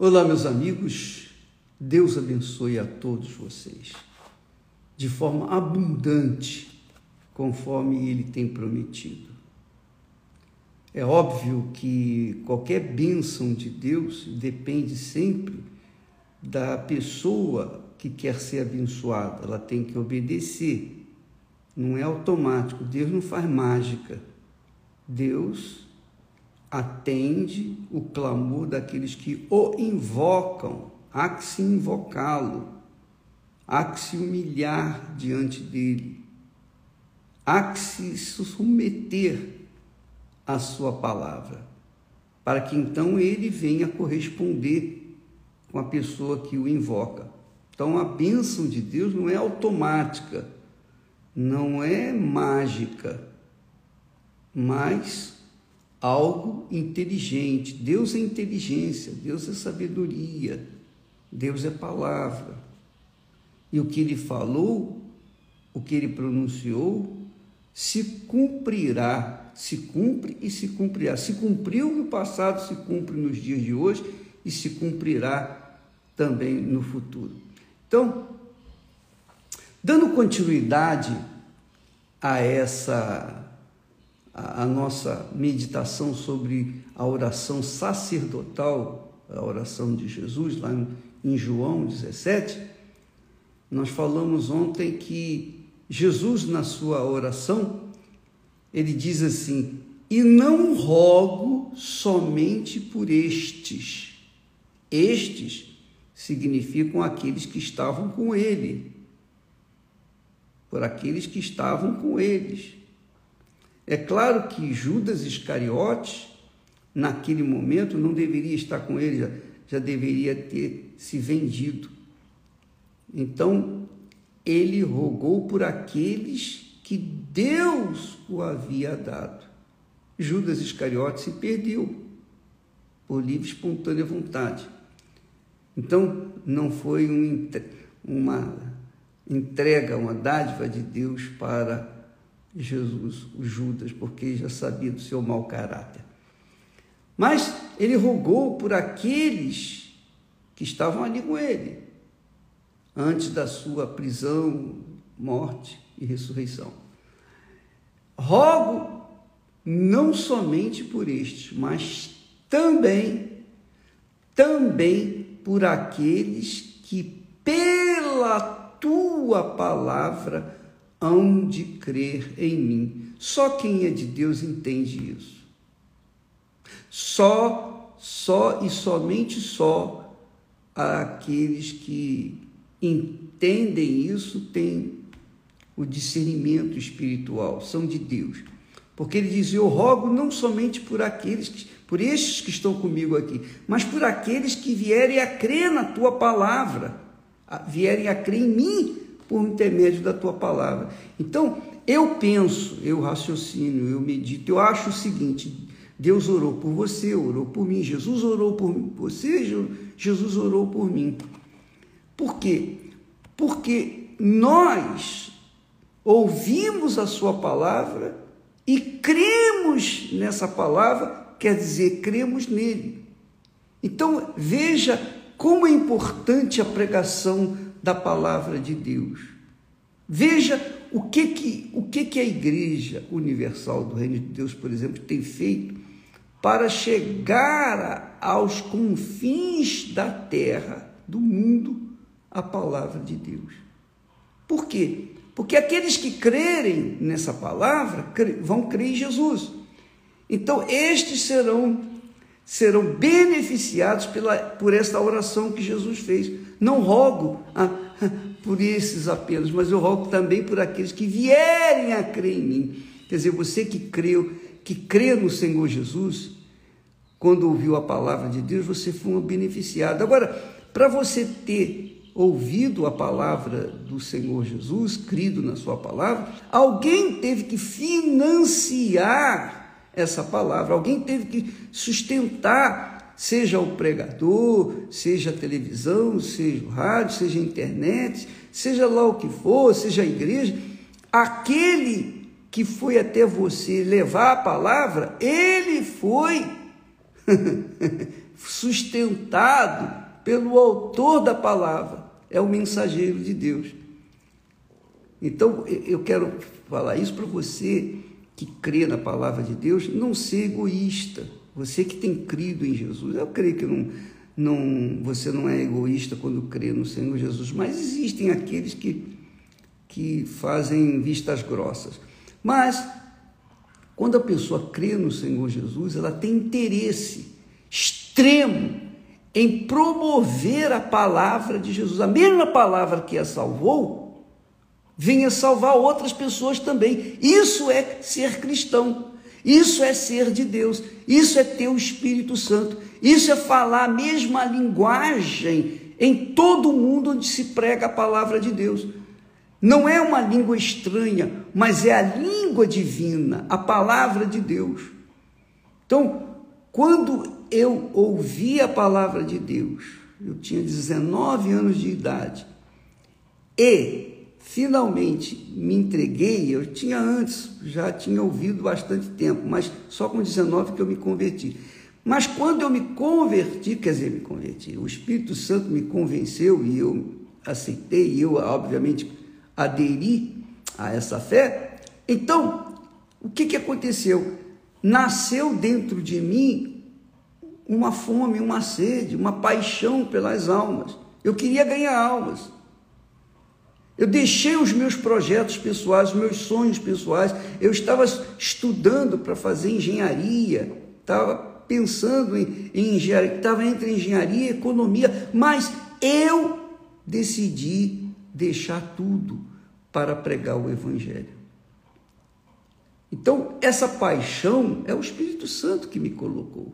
Olá, meus amigos. Deus abençoe a todos vocês de forma abundante, conforme Ele tem prometido. É óbvio que qualquer bênção de Deus depende sempre da pessoa que quer ser abençoada, ela tem que obedecer. Não é automático, Deus não faz mágica. Deus atende o clamor daqueles que o invocam, há que se invocá-lo, há que se humilhar diante dele, há que se submeter à sua palavra, para que então ele venha corresponder com a pessoa que o invoca. Então a bênção de Deus não é automática, não é mágica, mas algo inteligente. Deus é inteligência, Deus é sabedoria, Deus é palavra. E o que ele falou, o que ele pronunciou, se cumprirá, se cumpre e se cumprirá. Se cumpriu no passado, se cumpre nos dias de hoje e se cumprirá também no futuro. Então, dando continuidade a essa a, nossa meditação sobre a oração sacerdotal, a oração de Jesus, lá em João 17, nós falamos ontem que Jesus, na sua oração, ele diz assim: E não rogo somente por estes. Estes significam aqueles que estavam com ele, por aqueles que estavam com eles. É claro que Judas Iscariotes, naquele momento, não deveria estar com ele, já, já deveria ter se vendido. Então, ele rogou por aqueles que Deus o havia dado. Judas Iscariotes se perdeu por livre e espontânea vontade. Então, não foi um, uma entrega, uma dádiva de Deus para Jesus, o Judas, porque já sabia do seu mau caráter. Mas ele rogou por aqueles que estavam ali com ele, antes da sua prisão, morte e ressurreição. Rogo não somente por estes, mas também, também por aqueles que pela tua palavra hão de crer em mim. Só quem é de Deus entende isso. Só, só e somente só aqueles que entendem isso têm o discernimento espiritual, são de Deus. Porque ele diz: Eu rogo não somente por aqueles, que, por estes que estão comigo aqui, mas por aqueles que vierem a crer na tua palavra, vierem a crer em mim por intermédio da tua palavra. Então, eu penso, eu raciocino, eu medito, eu acho o seguinte: Deus orou por você, orou por mim, Jesus orou por você, Jesus orou por mim. Por quê? Porque nós ouvimos a sua palavra e cremos nessa palavra, quer dizer, cremos nele. Então, veja como é importante a pregação da palavra de Deus. Veja o que que, o que que a Igreja Universal do Reino de Deus, por exemplo, tem feito para chegar aos confins da terra, do mundo, a palavra de Deus. Por quê? Porque aqueles que crerem nessa palavra vão crer em Jesus. Então, estes serão serão beneficiados pela, por esta oração que Jesus fez. Não rogo ah, por esses apenas, mas eu rogo também por aqueles que vierem a crer em mim. Quer dizer, você que creu, que crê no Senhor Jesus, quando ouviu a palavra de Deus, você foi um beneficiado. Agora, para você ter ouvido a palavra do Senhor Jesus, crido na sua palavra, alguém teve que financiar essa palavra. Alguém teve que sustentar, seja o pregador, seja a televisão, seja o rádio, seja a internet, seja lá o que for, seja a igreja, aquele que foi até você levar a palavra, ele foi sustentado pelo autor da palavra, é o mensageiro de Deus. Então, eu quero falar isso para você que crê na palavra de Deus, não ser egoísta. Você que tem crido em Jesus, eu creio que não, não, você não é egoísta quando crê no Senhor Jesus, mas existem aqueles que, que fazem vistas grossas. Mas, quando a pessoa crê no Senhor Jesus, ela tem interesse extremo em promover a palavra de Jesus. A mesma palavra que a salvou, venha salvar outras pessoas também. Isso é ser cristão. Isso é ser de Deus. Isso é ter o Espírito Santo. Isso é falar a mesma linguagem em todo o mundo onde se prega a palavra de Deus. Não é uma língua estranha, mas é a língua divina, a palavra de Deus. Então, quando eu ouvi a palavra de Deus, eu tinha 19 anos de idade, e finalmente me entreguei, eu tinha antes, já tinha ouvido bastante tempo, mas só com 19 que eu me converti. Mas quando eu me converti, quer dizer, me converti, o Espírito Santo me convenceu e eu aceitei, e eu obviamente aderi a essa fé. Então, o que, que aconteceu? Nasceu dentro de mim uma fome, uma sede, uma paixão pelas almas. Eu queria ganhar almas. Eu deixei os meus projetos pessoais, os meus sonhos pessoais. Eu estava estudando para fazer engenharia, estava pensando em, em engenharia, estava entre engenharia e economia, mas eu decidi deixar tudo para pregar o Evangelho. Então, essa paixão é o Espírito Santo que me colocou,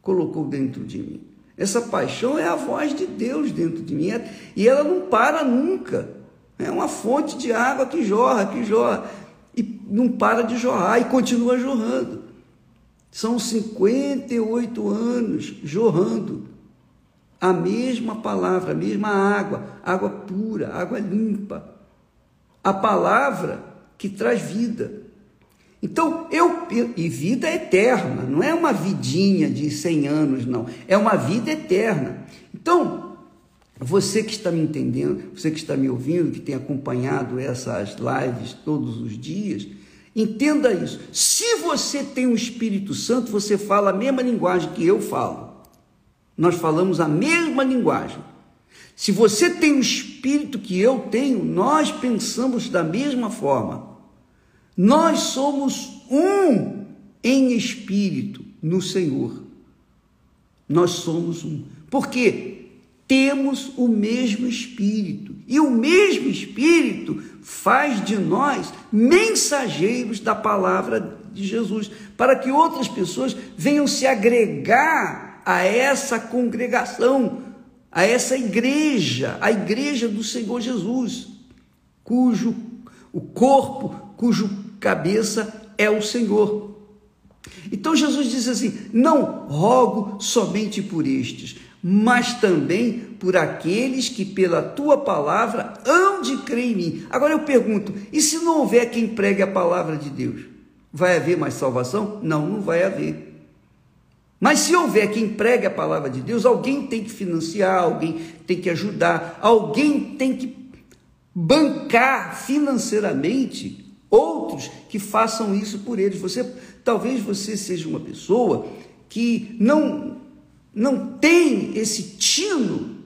colocou dentro de mim. Essa paixão é a voz de Deus dentro de mim e ela não para nunca. É uma fonte de água que jorra, que jorra e não para de jorrar e continua jorrando. São 58 anos jorrando a mesma palavra, a mesma água, água pura, água limpa. A palavra que traz vida. Então, eu e vida eterna, não é uma vidinha de 100 anos, não, é uma vida eterna. Então, você que está me entendendo, você que está me ouvindo, que tem acompanhado essas lives todos os dias, Entenda isso. Se você tem o Espírito Santo, você fala a mesma linguagem que eu falo. Nós falamos a mesma linguagem. Se você tem o espírito que eu tenho, nós pensamos da mesma forma. Nós somos um em espírito no Senhor. Nós somos um. Por quê? Temos o mesmo Espírito. E o mesmo Espírito faz de nós mensageiros da palavra de Jesus, para que outras pessoas venham se agregar a essa congregação, a essa igreja, a igreja do Senhor Jesus, cujo o corpo, cujo cabeça é o Senhor. Então Jesus diz assim: Não rogo somente por estes, mas também por aqueles que pela tua palavra hão de crer em mim. Agora eu pergunto: e se não houver quem pregue a palavra de Deus? Vai haver mais salvação? Não, não vai haver. Mas se houver quem pregue a palavra de Deus, alguém tem que financiar, alguém tem que ajudar, alguém tem que bancar financeiramente outros que façam isso por eles. Você talvez você seja uma pessoa que não não tem esse tino,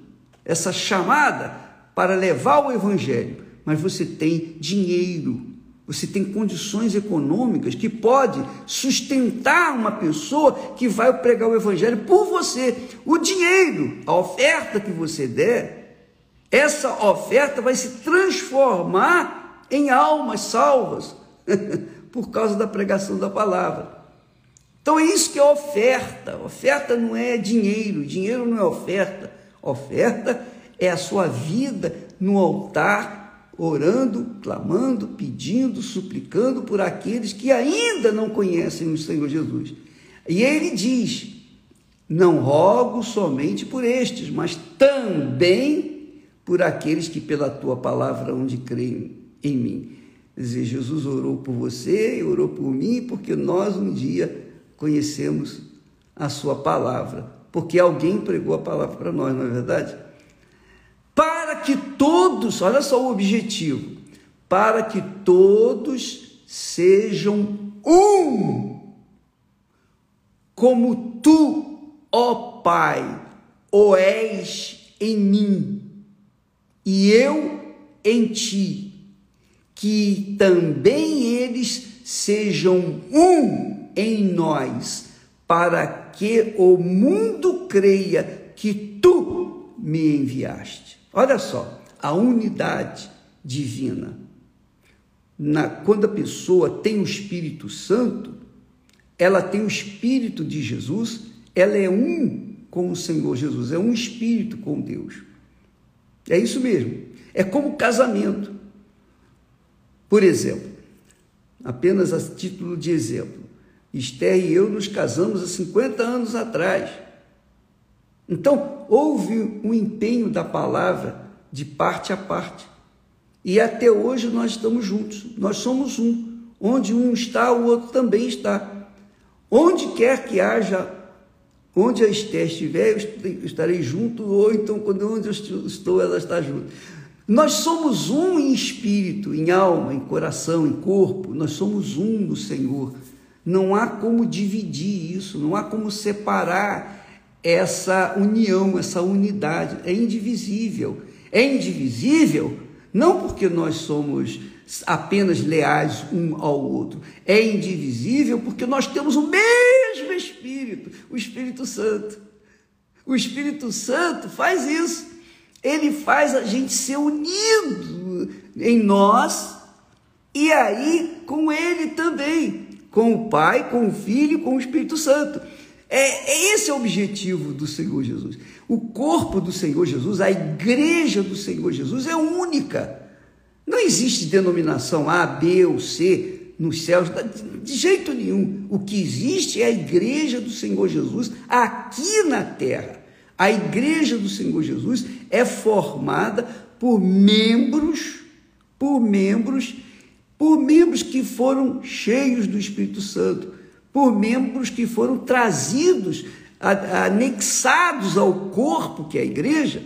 essa chamada para levar o evangelho, mas você tem dinheiro, você tem condições econômicas que pode sustentar uma pessoa que vai pregar o evangelho por você. O dinheiro, a oferta que você der, essa oferta vai se transformar em almas salvas por causa da pregação da palavra. Então é isso que é oferta. Oferta não é dinheiro, dinheiro não é oferta. Oferta é a sua vida no altar, orando, clamando, pedindo, suplicando por aqueles que ainda não conhecem o Senhor Jesus. E ele diz: Não rogo somente por estes, mas também por aqueles que pela tua palavra hão de crer em mim. Quer dizer, Jesus orou por você orou por mim, porque nós um dia conhecemos a sua palavra. porque alguém pregou a palavra para nós, não é verdade? Para que todos, olha só o objetivo, para que todos sejam um, como tu, ó Pai, o és em mim e eu em ti, que também eles sejam um em nós, para que o mundo creia que tu me enviaste. Olha só, a unidade divina. Na, quando a pessoa tem o Espírito Santo, ela tem o Espírito de Jesus, ela é um com o Senhor Jesus, é um espírito com Deus. É isso mesmo. É como casamento. Por exemplo, apenas a título de exemplo, Esther e eu nos casamos há 50 anos atrás. Então, houve um empenho da palavra de parte a parte. E até hoje nós estamos juntos. Nós somos um. Onde um está, o outro também está. Onde quer que haja, onde a Esther estiver, eu estarei junto, ou então, quando onde eu estou, ela está junto. Nós somos um em espírito, em alma, em coração, em corpo. Nós somos um no Senhor. Não há como dividir isso, não há como separar essa união, essa unidade. É indivisível. É indivisível não porque nós somos apenas leais um ao outro, é indivisível porque nós temos o mesmo Espírito, o Espírito Santo. O Espírito Santo faz isso. Ele faz a gente ser unido em nós e aí com ele também, com o Pai, com o Filho, com o Espírito Santo. É, é esse é o objetivo do Senhor Jesus. O corpo do Senhor Jesus, a igreja do Senhor Jesus é única. Não existe denominação A, B ou C nos céus, de jeito nenhum. O que existe é a igreja do Senhor Jesus aqui na terra. A igreja do Senhor Jesus é formada por membros, por membros, por membros que foram cheios do Espírito Santo, por membros que foram trazidos anexados ao corpo, que é a igreja,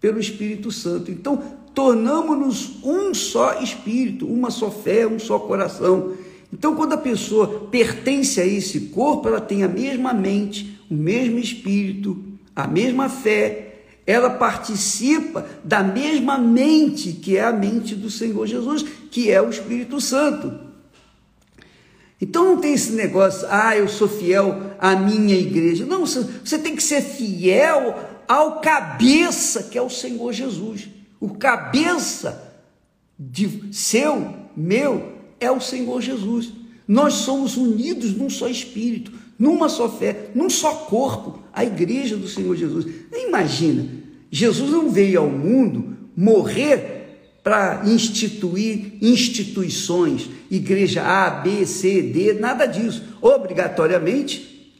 pelo Espírito Santo. Então, tornamos-nos um só espírito, uma só fé, um só coração. Então, quando a pessoa pertence a esse corpo, ela tem a mesma mente, o mesmo espírito, a mesma fé, ela participa da mesma mente, que é a mente do Senhor Jesus, que é o Espírito Santo. Então não tem esse negócio, ah, eu sou fiel à minha igreja. Não, você tem que ser fiel ao cabeça, que é o Senhor Jesus. O cabeça de seu, meu, é o Senhor Jesus. Nós somos unidos num só espírito, numa só fé, num só corpo, a igreja do Senhor Jesus. Imagina, Jesus não veio ao mundo morrer para instituir instituições, igreja A, B, C, D, nada disso. Obrigatoriamente,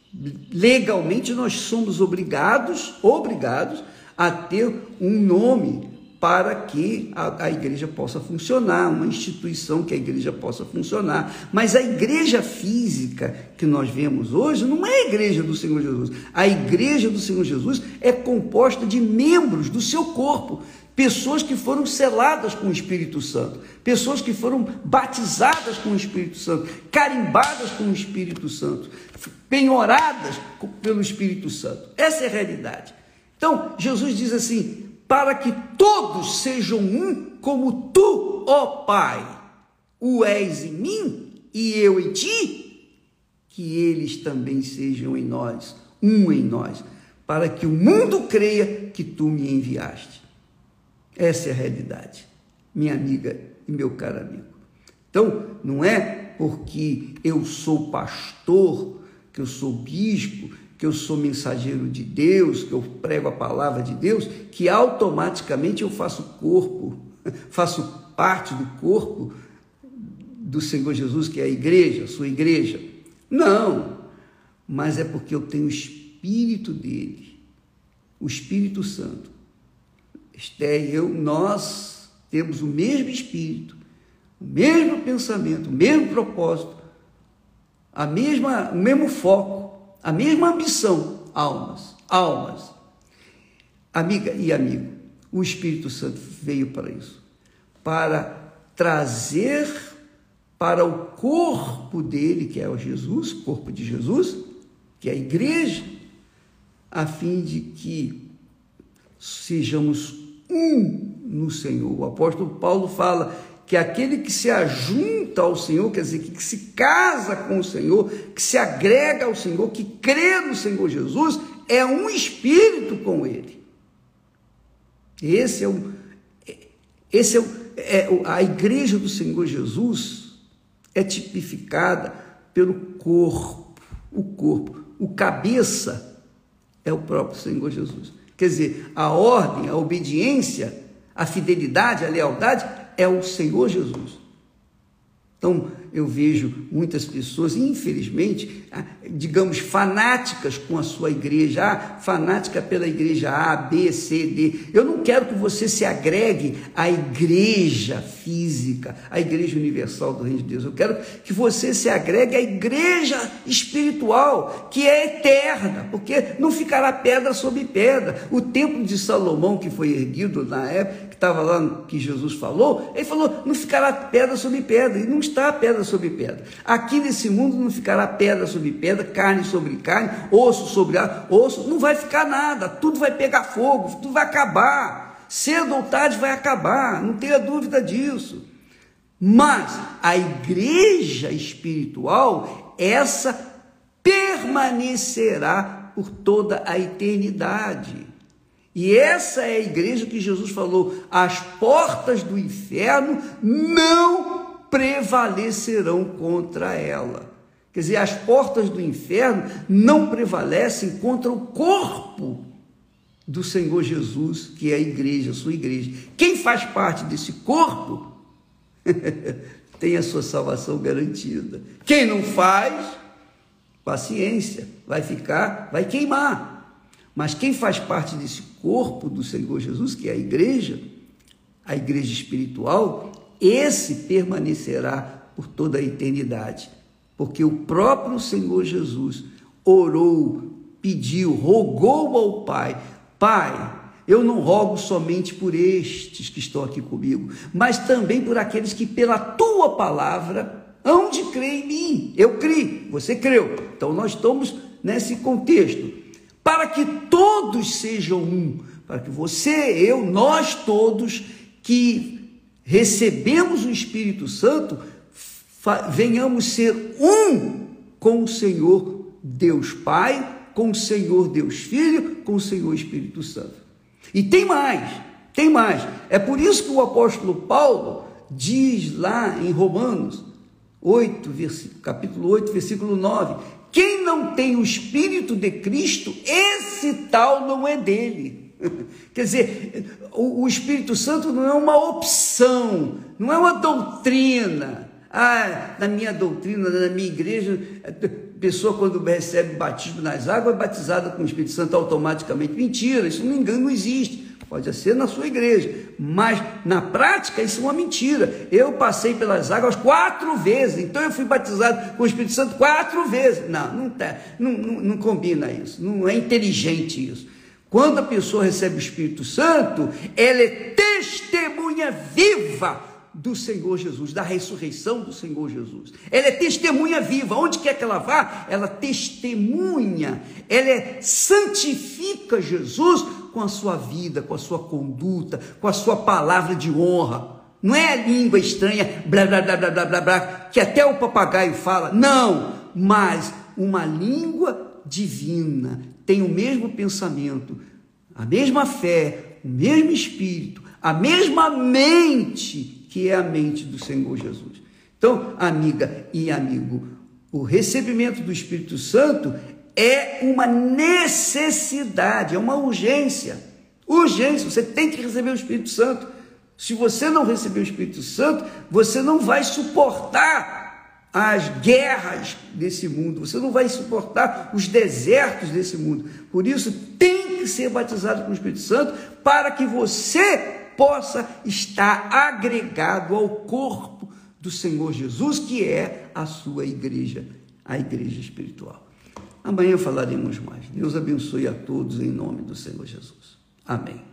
legalmente, nós somos obrigados, obrigados a ter um nome para que a, a, igreja possa funcionar, uma instituição que a igreja possa funcionar. Mas a igreja física que nós vemos hoje não é a igreja do Senhor Jesus. A igreja do Senhor Jesus é composta de membros do seu corpo pessoas que foram seladas com o Espírito Santo, pessoas que foram batizadas com o Espírito Santo, carimbadas com o Espírito Santo, penhoradas pelo Espírito Santo. Essa é a realidade. Então, Jesus diz assim: para que todos sejam um, como tu, ó Pai, o és em mim e eu em ti, que eles também sejam em nós, um em nós, para que o mundo creia que tu me enviaste. Essa é a realidade, minha amiga e meu caro amigo. Então, não é porque eu sou pastor, que eu sou bispo, que eu sou mensageiro de Deus, que eu prego a palavra de Deus, que automaticamente eu faço corpo, faço parte do corpo do Senhor Jesus, que é a igreja, a sua igreja. Não, mas é porque eu tenho o Espírito dele, o Espírito Santo, Esté e eu, nós temos o mesmo espírito, o mesmo pensamento, o mesmo propósito, a mesma, o mesmo foco, a mesma ambição, almas, almas. Amiga e amigo, o Espírito Santo veio para isso para trazer para o corpo dele, que é o Jesus, corpo de Jesus, que é a igreja, a fim de que sejamos um no Senhor. O apóstolo Paulo fala que aquele que se ajunta ao Senhor, quer dizer, que se casa com o Senhor, que se agrega ao Senhor, que crê no Senhor Jesus, é um espírito com ele. Esse é o, esse é, o, é a igreja do Senhor Jesus é tipificada pelo corpo, o corpo, o cabeça é o próprio Senhor Jesus. Quer dizer, a ordem, a obediência, a fidelidade, a lealdade é o Senhor Jesus. Então, eu vejo muitas pessoas, infelizmente, ah, digamos, fanáticas com a sua igreja, ah, fanática pela igreja A, B, C, D. Eu não quero que você se agregue à igreja física, à igreja universal do Reino de Deus. Eu quero que você se agregue à igreja espiritual, que é eterna, porque não ficará pedra sobre pedra. O templo de Salomão, que foi erguido na época, que estava lá, que Jesus falou, ele falou: não ficará pedra sobre pedra, e não está pedra pedra sobre pedra. Aqui nesse mundo não ficará pedra sobre pedra, carne sobre carne, osso sobre osso, não vai ficar nada, tudo vai pegar fogo, tudo vai acabar. Cedo ou tarde vai acabar, não tenha dúvida disso. Mas a igreja espiritual, essa permanecerá por toda a eternidade. E essa é a igreja que Jesus falou: as portas do inferno não prevalecerão contra ela. Quer dizer, as portas do inferno não prevalecem contra o corpo do Senhor Jesus, que é a igreja, a sua igreja. Quem faz parte desse corpo tem a sua salvação garantida. Quem não faz, paciência, vai ficar, vai queimar. Mas quem faz parte desse corpo do Senhor Jesus, que é a igreja, a igreja espiritual, esse permanecerá por toda a eternidade, porque o próprio Senhor Jesus orou, pediu, rogou ao Pai: Pai, eu não rogo somente por estes que estão aqui comigo, mas também por aqueles que, pela tua palavra, hão de crer em mim. Eu criei, você creu. Então nós estamos nesse contexto. Para que todos sejam um, para que você, eu, nós todos que recebemos o Espírito Santo, venhamos ser um com o Senhor Deus Pai, com o Senhor Deus Filho, com o Senhor Espírito Santo. E tem mais, tem mais. É por isso que o apóstolo Paulo diz lá em Romanos 8, capítulo 8, versículo 9: quem não tem o Espírito de Cristo, esse tal não é dele. Quer dizer, o, o, Espírito Santo não é uma opção, não é uma doutrina. Ah, na minha doutrina, na minha igreja, a pessoa quando recebe batismo nas águas é batizada com o Espírito Santo automaticamente. Mentira, isso não engano, não existe. Pode ser na sua igreja, mas na prática isso é uma mentira. Eu passei pelas águas quatro vezes, então eu fui batizado com o Espírito Santo quatro vezes. Não, não, tá, não, não, não combina isso, não é inteligente isso. Quando a pessoa recebe o Espírito Santo, ela é testemunha viva do Senhor Jesus, da ressurreição do Senhor Jesus. Ela é testemunha viva, onde quer que ela vá, ela testemunha, ela é, santifica Jesus com a sua vida, com a sua conduta, com a sua palavra de honra. Não é a língua estranha, blá blá blá blá blá blá, que até o papagaio fala. Não, mas uma língua divina, tem o mesmo pensamento, a mesma fé, o mesmo espírito, a mesma mente que é a mente do Senhor Jesus. Então, amiga e amigo, o recebimento do Espírito Santo é uma necessidade, é uma urgência. Urgência, você tem que receber o Espírito Santo. Se você não receber o Espírito Santo, você não vai suportar as guerras desse mundo, você não vai suportar os desertos desse mundo. Por isso, tem que ser batizado com o Espírito Santo para que você possa estar agregado ao corpo do Senhor Jesus, que é a sua igreja, a igreja espiritual. Amanhã falaremos mais. Deus abençoe a todos em nome do Senhor Jesus. Amém.